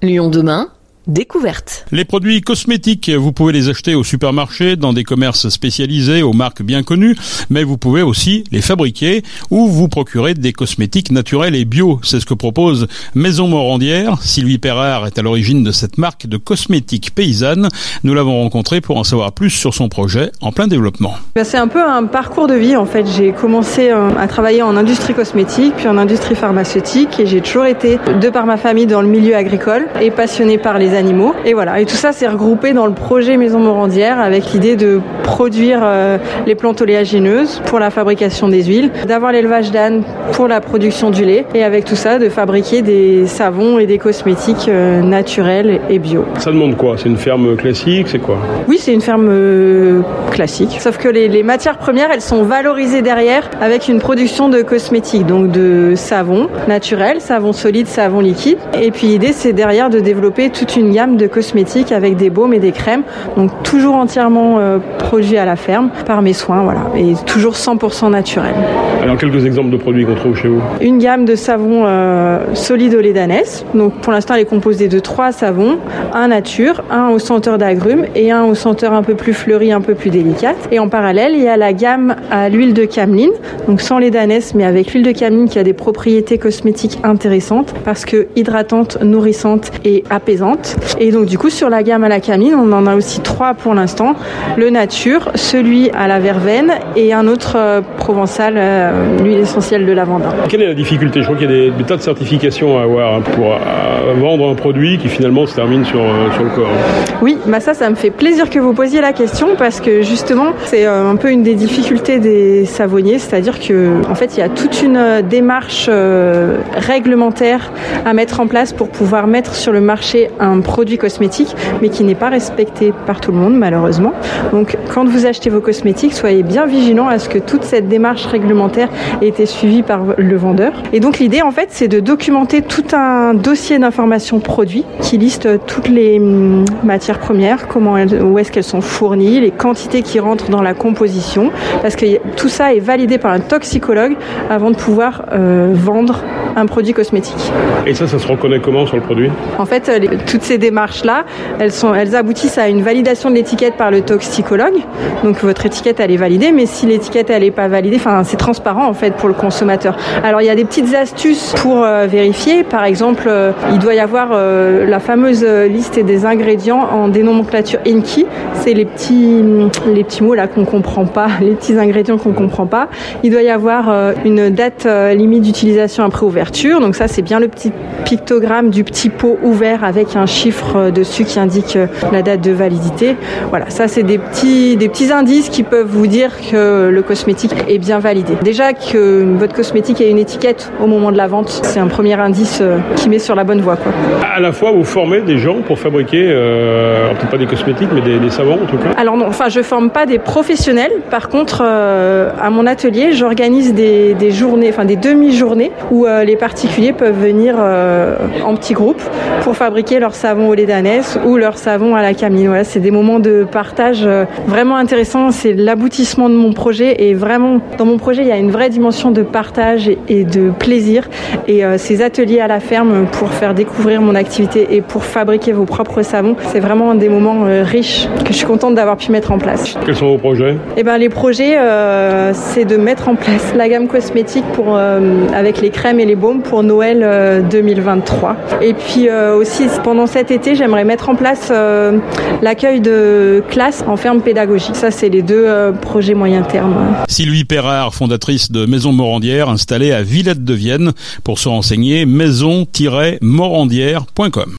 Lyon demain Découverte. Les produits cosmétiques, vous pouvez les acheter au supermarché, dans des commerces spécialisés, aux marques bien connues, mais vous pouvez aussi les fabriquer ou vous procurer des cosmétiques naturels et bio. C'est ce que propose Maison Morandière. Sylvie Perrard est à l'origine de cette marque de cosmétiques paysannes. Nous l'avons rencontrée pour en savoir plus sur son projet en plein développement. Ben, c'est un peu un parcours de vie en fait. J'ai commencé euh, à travailler en industrie cosmétique, puis en industrie pharmaceutique et j'ai toujours été, de par ma famille, dans le milieu agricole et passionnée par les animaux. Et voilà, et tout ça s'est regroupé dans le projet Maison Morandière avec l'idée de produire euh, les plantes oléagineuses pour la fabrication des huiles, d'avoir l'élevage d'ânes pour la production du lait et avec tout ça de fabriquer des savons et des cosmétiques euh, naturels et bio. Ça demande quoi? C'est une ferme classique? C'est quoi? Oui, c'est une ferme euh, classique. Sauf que les, les matières premières, elles sont valorisées derrière avec une production de cosmétiques, donc de savon naturel, savon solide, savon liquide. Et puis l'idée, c'est derrière de développer toute une gamme de cosmétiques avec des baumes et des crèmes, donc toujours entièrement euh, produits à la ferme par mes soins, voilà, et toujours 100% naturel. Alors quelques exemples de produits qu'on trouve chez vous? Une gamme de savons euh, solides au lait d'ânesse. Donc pour l'instant, elle est composée de trois savons, un nature, un au senteur d'agrumes et un au senteur un peu plus fleuri, un peu plus délicate. Et en parallèle, il y a la gamme à l'huile de cameline, donc sans lait d'ânesse, mais avec l'huile de cameline qui a des propriétés cosmétiques intéressantes parce que hydratante, nourrissante et apaisante. Et donc du coup, sur la gamme à la cameline, on en a aussi trois pour l'instant. Le nature, celui à la verveine et un autre euh, provençal, euh, l'huile essentielle de lavande. Quelle est la difficulté? Je crois qu'il y a des, des, tas de certifications à avoir hein, pour euh, vendre un produit qui finalement se termine sur, euh, sur le corps. Oui, bah ça, ça me fait plaisir que vous posiez la question parce que justement, c'est un peu une des difficultés des savonniers, c'est-à-dire que en fait, il y a toute une démarche réglementaire à mettre en place pour pouvoir mettre sur le marché un produit cosmétique, mais qui n'est pas respecté par tout le monde malheureusement. Donc, quand vous achetez vos cosmétiques, soyez bien vigilants à ce que toute cette démarche réglementaire ait été suivie par le vendeur. Et donc, l'idée en fait, c'est de documenter tout un dossier d'information produit qui liste toutes les hum, matières premières, comment elles, où est-ce qu'elles sont fournies, les quantités qui rentrent dans la composition, parce que tout ça est validé par un toxicologue avant de pouvoir euh, vendre un produit cosmétique. Et ça, ça se reconnaît comment sur le produit? En fait, les, toutes ces démarches-là, elles, elles aboutissent à une validation de l'étiquette par le toxicologue. Donc votre étiquette, elle est validée, mais si l'étiquette, elle n'est pas validée, enfin, c'est transparent en fait pour le consommateur. Alors il y a des petites astuces pour euh, vérifier. Par exemple, euh, il doit y avoir euh, la fameuse liste des ingrédients en dénomenclature Enki. C'est les petits, les petits mots là qu'on comprend pas, les petits ingrédients qu'on comprend pas. Il doit y avoir une date limite d'utilisation après ouverture. Donc ça, c'est bien le petit pictogramme du petit pot ouvert avec un chiffre euh, dessus qui indique la date de validité. Voilà, ça c'est des petits, des petits indices qui peuvent vous dire que le cosmétique est bien validé. Déjà que votre cosmétique ait une étiquette au moment de la vente, c'est un premier indice qui met sur la bonne voie. Quoi. À la fois, vous formez des gens pour fabriquer, euh, peut-être pas des cosmétiques, mais des, des, savons en tout cas Alors non, enfin je forme pas des professionnels. Par contre, euh, à mon atelier, j'organise des, des, journées, enfin des demi-journées où euh, les particuliers peuvent venir euh, en petits groupes pour fabriquer leur savon au lait d'ânesse ou leur savon à la camille. Voilà, c'est des moments de partage euh, vraiment intéressants. C'est l'aboutissement de mon projet et vraiment dans mon projet, il y a une vraie dimension de partage et, de plaisir. Et euh, ces ateliers à la ferme pour faire découvrir mon activité et pour fabriquer vos propres savons, c'est vraiment un des moments euh, riches que je suis contente d'avoir pu mettre en place. Quels sont vos projets? Eh ben les projets, euh, c'est de mettre en place la gamme cosmétique pour avec les crèmes et les baumes pour Noël 2023. Et puis aussi pendant cet été, j'aimerais mettre en place euh, l'accueil de classes en ferme pédagogique. Ça, c'est les deux euh, projets moyen terme. Sylvie Perrard, fondatrice de Maison Morandière, installée à Villette de Vienne. Pour se renseigner, maison-morandière.com.